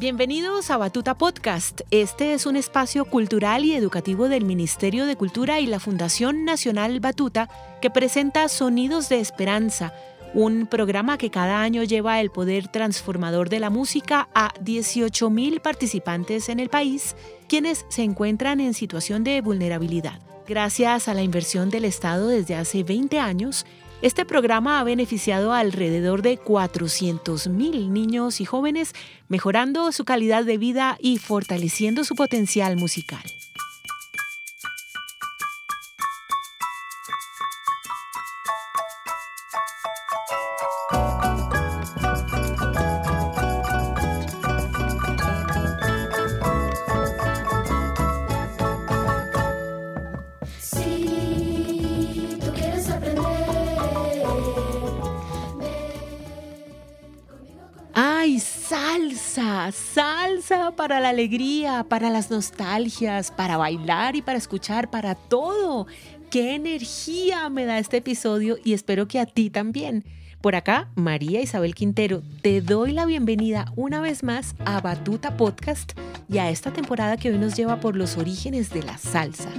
Bienvenidos a Batuta Podcast. Este es un espacio cultural y educativo del Ministerio de Cultura y la Fundación Nacional Batuta que presenta Sonidos de Esperanza, un programa que cada año lleva el poder transformador de la música a 18.000 participantes en el país, quienes se encuentran en situación de vulnerabilidad. Gracias a la inversión del Estado desde hace 20 años, este programa ha beneficiado a alrededor de 400.000 niños y jóvenes, mejorando su calidad de vida y fortaleciendo su potencial musical. Salsa para la alegría, para las nostalgias, para bailar y para escuchar, para todo. ¡Qué energía me da este episodio y espero que a ti también! Por acá, María Isabel Quintero, te doy la bienvenida una vez más a Batuta Podcast y a esta temporada que hoy nos lleva por los orígenes de la salsa.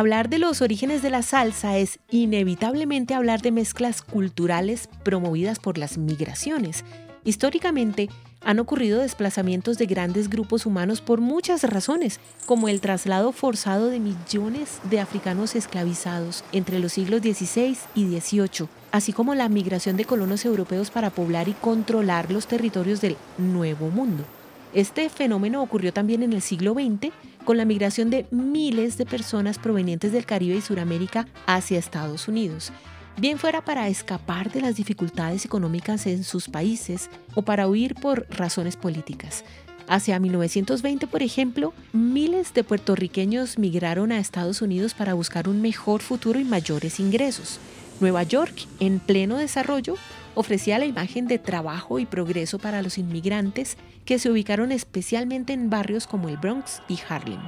Hablar de los orígenes de la salsa es inevitablemente hablar de mezclas culturales promovidas por las migraciones. Históricamente, han ocurrido desplazamientos de grandes grupos humanos por muchas razones, como el traslado forzado de millones de africanos esclavizados entre los siglos XVI y XVIII, así como la migración de colonos europeos para poblar y controlar los territorios del Nuevo Mundo. Este fenómeno ocurrió también en el siglo XX con la migración de miles de personas provenientes del Caribe y Sudamérica hacia Estados Unidos, bien fuera para escapar de las dificultades económicas en sus países o para huir por razones políticas. Hacia 1920, por ejemplo, miles de puertorriqueños migraron a Estados Unidos para buscar un mejor futuro y mayores ingresos. Nueva York, en pleno desarrollo, ofrecía la imagen de trabajo y progreso para los inmigrantes que se ubicaron especialmente en barrios como el Bronx y Harlem.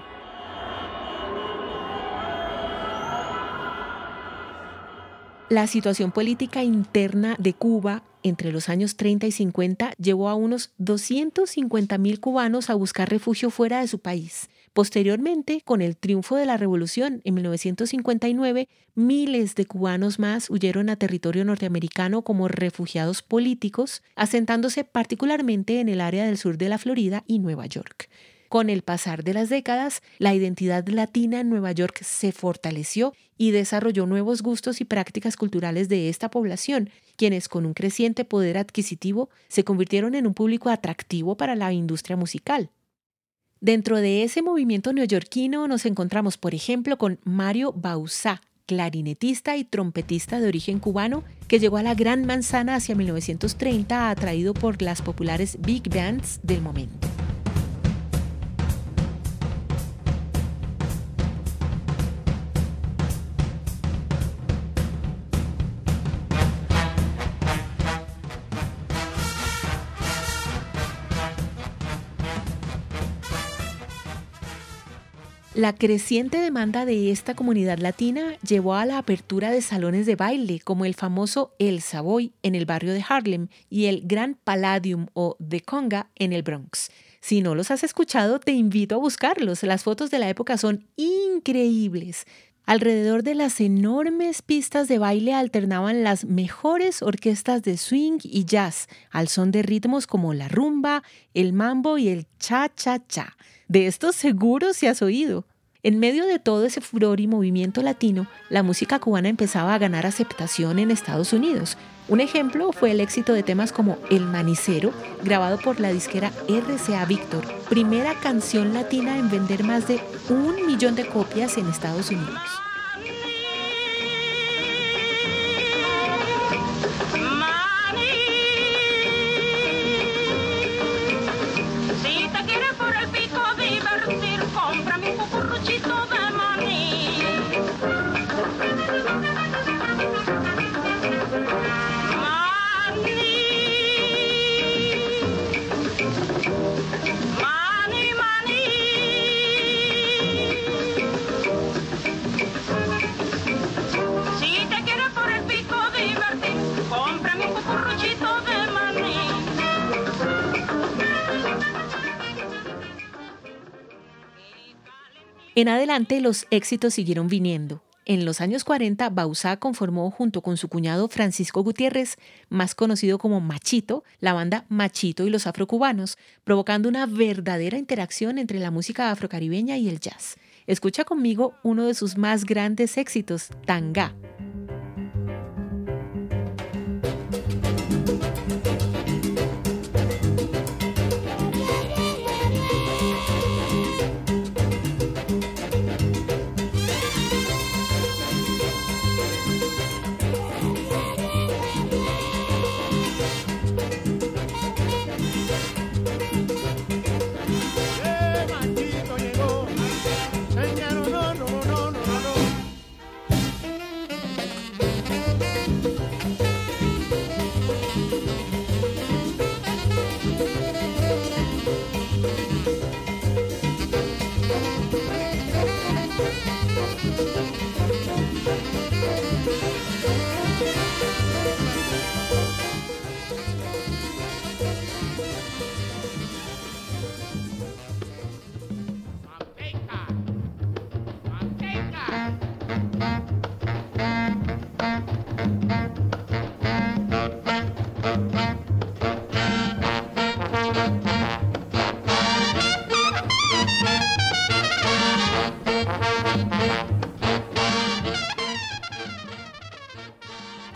La situación política interna de Cuba entre los años 30 y 50 llevó a unos 250.000 cubanos a buscar refugio fuera de su país. Posteriormente, con el triunfo de la revolución en 1959, miles de cubanos más huyeron a territorio norteamericano como refugiados políticos, asentándose particularmente en el área del sur de la Florida y Nueva York. Con el pasar de las décadas, la identidad latina en Nueva York se fortaleció y desarrolló nuevos gustos y prácticas culturales de esta población, quienes con un creciente poder adquisitivo se convirtieron en un público atractivo para la industria musical. Dentro de ese movimiento neoyorquino nos encontramos, por ejemplo, con Mario Bauzá, clarinetista y trompetista de origen cubano, que llegó a la Gran Manzana hacia 1930 atraído por las populares big bands del momento. La creciente demanda de esta comunidad latina llevó a la apertura de salones de baile como el famoso El Savoy en el barrio de Harlem y el Gran Palladium o The Conga en el Bronx. Si no los has escuchado, te invito a buscarlos. Las fotos de la época son increíbles. Alrededor de las enormes pistas de baile alternaban las mejores orquestas de swing y jazz, al son de ritmos como la rumba, el mambo y el cha-cha-cha. De estos seguro se has oído. En medio de todo ese furor y movimiento latino, la música cubana empezaba a ganar aceptación en Estados Unidos. Un ejemplo fue el éxito de temas como El Manicero, grabado por la disquera RCA Victor, primera canción latina en vender más de un millón de copias en Estados Unidos. En adelante los éxitos siguieron viniendo. En los años 40, Bausá conformó junto con su cuñado Francisco Gutiérrez, más conocido como Machito, la banda Machito y los afrocubanos, provocando una verdadera interacción entre la música afrocaribeña y el jazz. Escucha conmigo uno de sus más grandes éxitos, Tanga.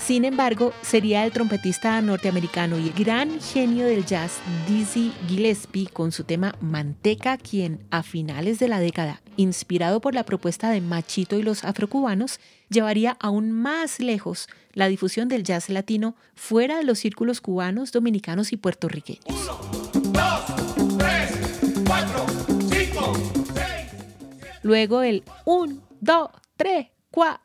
Sin embargo, sería el trompetista norteamericano y gran genio del jazz Dizzy Gillespie con su tema Manteca quien, a finales de la década, inspirado por la propuesta de Machito y los afrocubanos, llevaría aún más lejos la difusión del jazz latino fuera de los círculos cubanos, dominicanos y puertorriqueños. Luego el 1, 2, 3,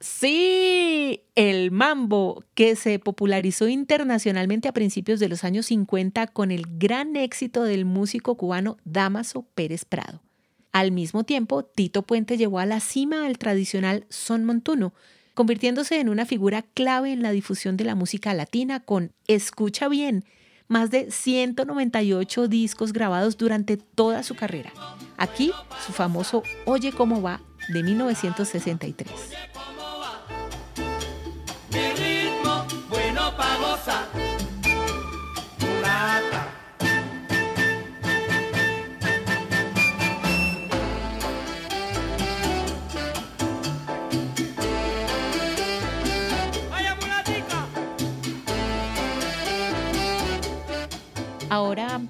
Sí, el mambo, que se popularizó internacionalmente a principios de los años 50 con el gran éxito del músico cubano Damaso Pérez Prado. Al mismo tiempo, Tito Puente llevó a la cima al tradicional son montuno, convirtiéndose en una figura clave en la difusión de la música latina con, escucha bien, más de 198 discos grabados durante toda su carrera. Aquí, su famoso Oye cómo va de 1963. Ahora,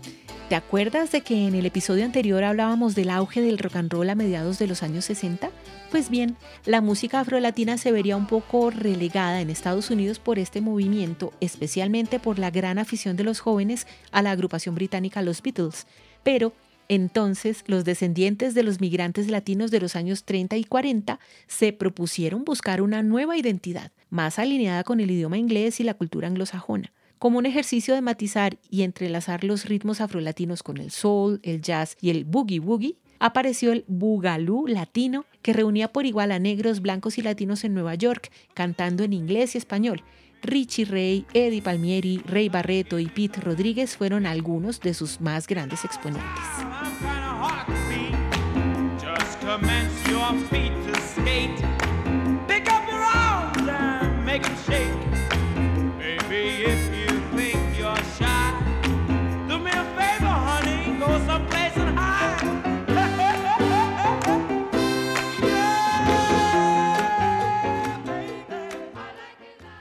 ¿te acuerdas de que en el episodio anterior hablábamos del auge del rock and roll a mediados de los años 60? Pues bien, la música afrolatina se vería un poco relegada en Estados Unidos por este movimiento, especialmente por la gran afición de los jóvenes a la agrupación británica Los Beatles. Pero entonces, los descendientes de los migrantes latinos de los años 30 y 40 se propusieron buscar una nueva identidad, más alineada con el idioma inglés y la cultura anglosajona como un ejercicio de matizar y entrelazar los ritmos afrolatinos con el soul, el jazz y el boogie woogie, apareció el Boogaloo latino que reunía por igual a negros, blancos y latinos en Nueva York, cantando en inglés y español. Richie Ray, Eddie Palmieri, Ray Barreto y Pete Rodríguez fueron algunos de sus más grandes exponentes.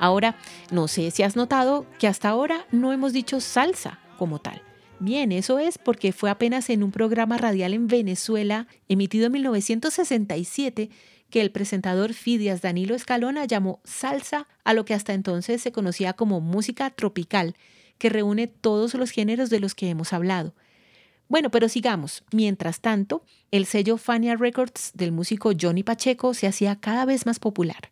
Ahora, no sé si has notado que hasta ahora no hemos dicho salsa como tal. Bien, eso es porque fue apenas en un programa radial en Venezuela, emitido en 1967, que el presentador Fidias Danilo Escalona llamó salsa a lo que hasta entonces se conocía como música tropical, que reúne todos los géneros de los que hemos hablado. Bueno, pero sigamos. Mientras tanto, el sello Fania Records del músico Johnny Pacheco se hacía cada vez más popular.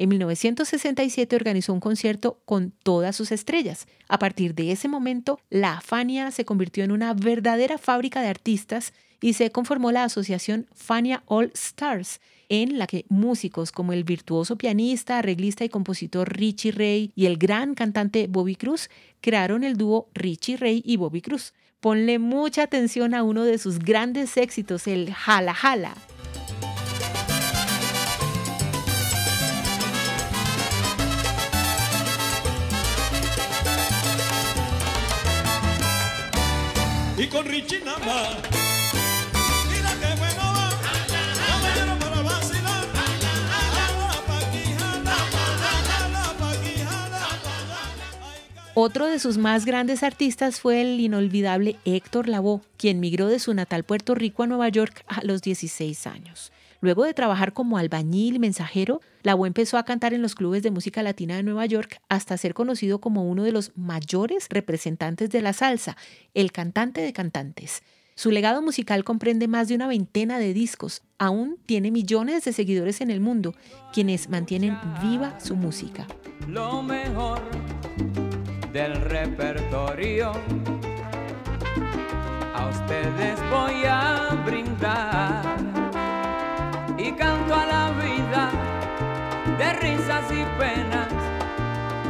En 1967 organizó un concierto con todas sus estrellas. A partir de ese momento, la Fania se convirtió en una verdadera fábrica de artistas y se conformó la asociación Fania All Stars, en la que músicos como el virtuoso pianista, arreglista y compositor Richie Ray y el gran cantante Bobby Cruz crearon el dúo Richie Ray y Bobby Cruz. Ponle mucha atención a uno de sus grandes éxitos, el Jala Jala. Otro de sus más grandes artistas fue el inolvidable Héctor Lavoe, quien migró de su natal Puerto Rico a Nueva York a los 16 años. Luego de trabajar como albañil y mensajero, Lavoe empezó a cantar en los clubes de música latina de Nueva York hasta ser conocido como uno de los mayores representantes de la salsa, el cantante de cantantes. Su legado musical comprende más de una veintena de discos. Aún tiene millones de seguidores en el mundo, quienes mantienen viva su música. Lo mejor del repertorio. A ustedes voy a y penas,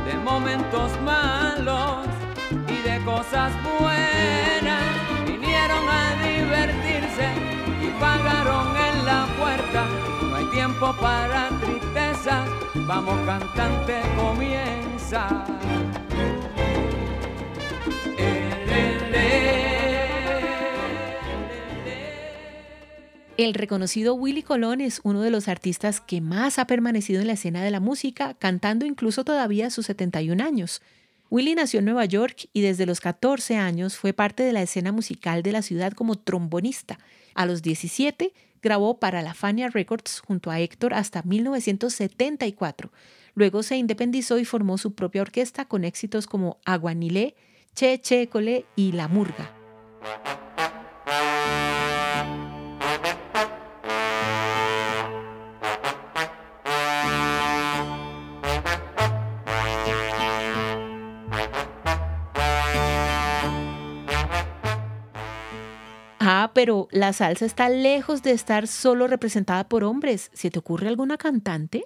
de momentos malos y de cosas buenas. Vinieron a divertirse y pagaron en la puerta. No hay tiempo para tristeza, vamos cantante, comienza. El reconocido Willy Colón es uno de los artistas que más ha permanecido en la escena de la música, cantando incluso todavía a sus 71 años. Willy nació en Nueva York y desde los 14 años fue parte de la escena musical de la ciudad como trombonista. A los 17 grabó para la Fania Records junto a Héctor hasta 1974. Luego se independizó y formó su propia orquesta con éxitos como Aguanilé, Che Che Cole y La Murga. Ah, pero la salsa está lejos de estar solo representada por hombres. ¿Se te ocurre alguna cantante?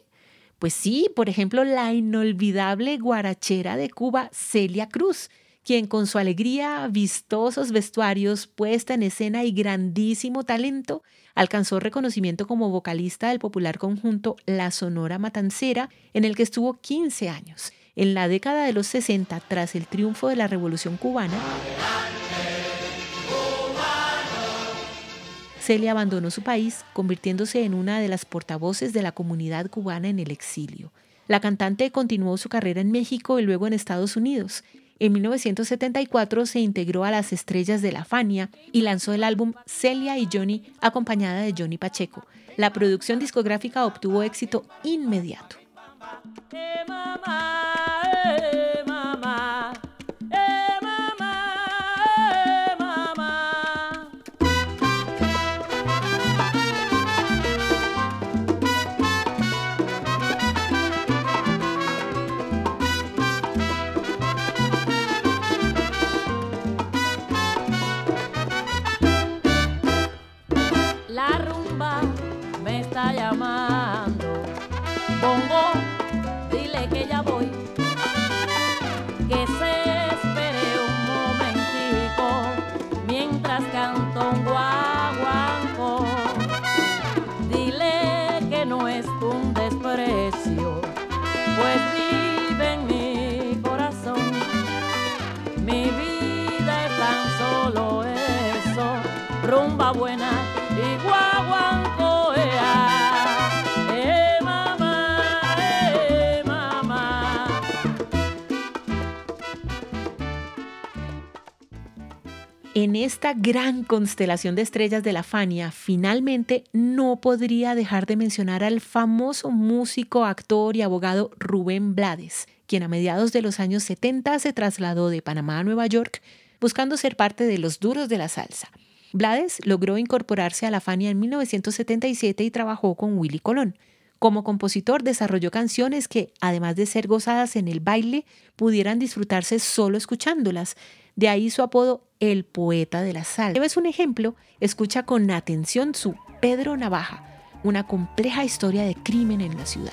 Pues sí, por ejemplo, la inolvidable guarachera de Cuba, Celia Cruz, quien con su alegría, vistosos vestuarios, puesta en escena y grandísimo talento, alcanzó reconocimiento como vocalista del popular conjunto La Sonora Matancera, en el que estuvo 15 años. En la década de los 60, tras el triunfo de la Revolución cubana, Celia abandonó su país, convirtiéndose en una de las portavoces de la comunidad cubana en el exilio. La cantante continuó su carrera en México y luego en Estados Unidos. En 1974 se integró a las Estrellas de la Fania y lanzó el álbum Celia y Johnny acompañada de Johnny Pacheco. La producción discográfica obtuvo éxito inmediato. Eh, buena En esta gran constelación de estrellas de la Fania, finalmente no podría dejar de mencionar al famoso músico, actor y abogado Rubén Blades, quien a mediados de los años 70 se trasladó de Panamá a Nueva York buscando ser parte de los duros de la salsa. Blades logró incorporarse a la Fania en 1977 y trabajó con Willy Colón. Como compositor desarrolló canciones que, además de ser gozadas en el baile, pudieran disfrutarse solo escuchándolas. De ahí su apodo El Poeta de la Salsa. Es un ejemplo, escucha con atención su Pedro Navaja, una compleja historia de crimen en la ciudad.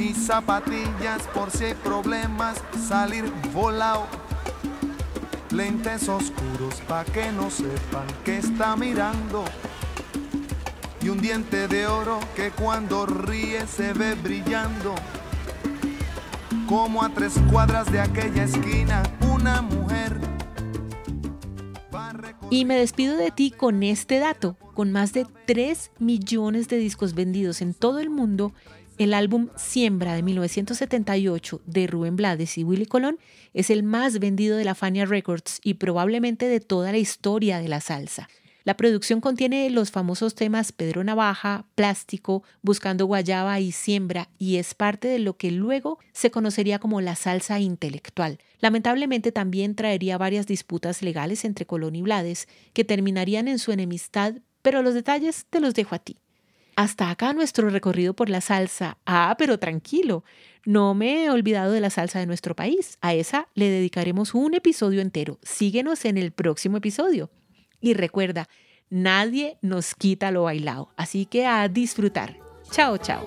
Y zapatillas por si hay problemas, salir volado lentes oscuros pa' que no sepan que está mirando. Y un diente de oro que cuando ríe se ve brillando. Como a tres cuadras de aquella esquina, una mujer. Y me despido de ti con este dato. Con más de 3 millones de discos vendidos en todo el mundo, el álbum Siembra de 1978 de Rubén Blades y Willy Colón es el más vendido de la Fania Records y probablemente de toda la historia de la salsa. La producción contiene los famosos temas Pedro Navaja, Plástico, Buscando Guayaba y Siembra y es parte de lo que luego se conocería como la salsa intelectual. Lamentablemente también traería varias disputas legales entre Colón y Blades que terminarían en su enemistad, pero los detalles te los dejo a ti. Hasta acá nuestro recorrido por la salsa. Ah, pero tranquilo, no me he olvidado de la salsa de nuestro país. A esa le dedicaremos un episodio entero. Síguenos en el próximo episodio. Y recuerda, nadie nos quita lo bailado, así que a disfrutar. Chao, chao.